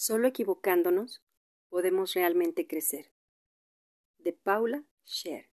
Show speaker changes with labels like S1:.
S1: Solo equivocándonos podemos realmente crecer. De Paula Scher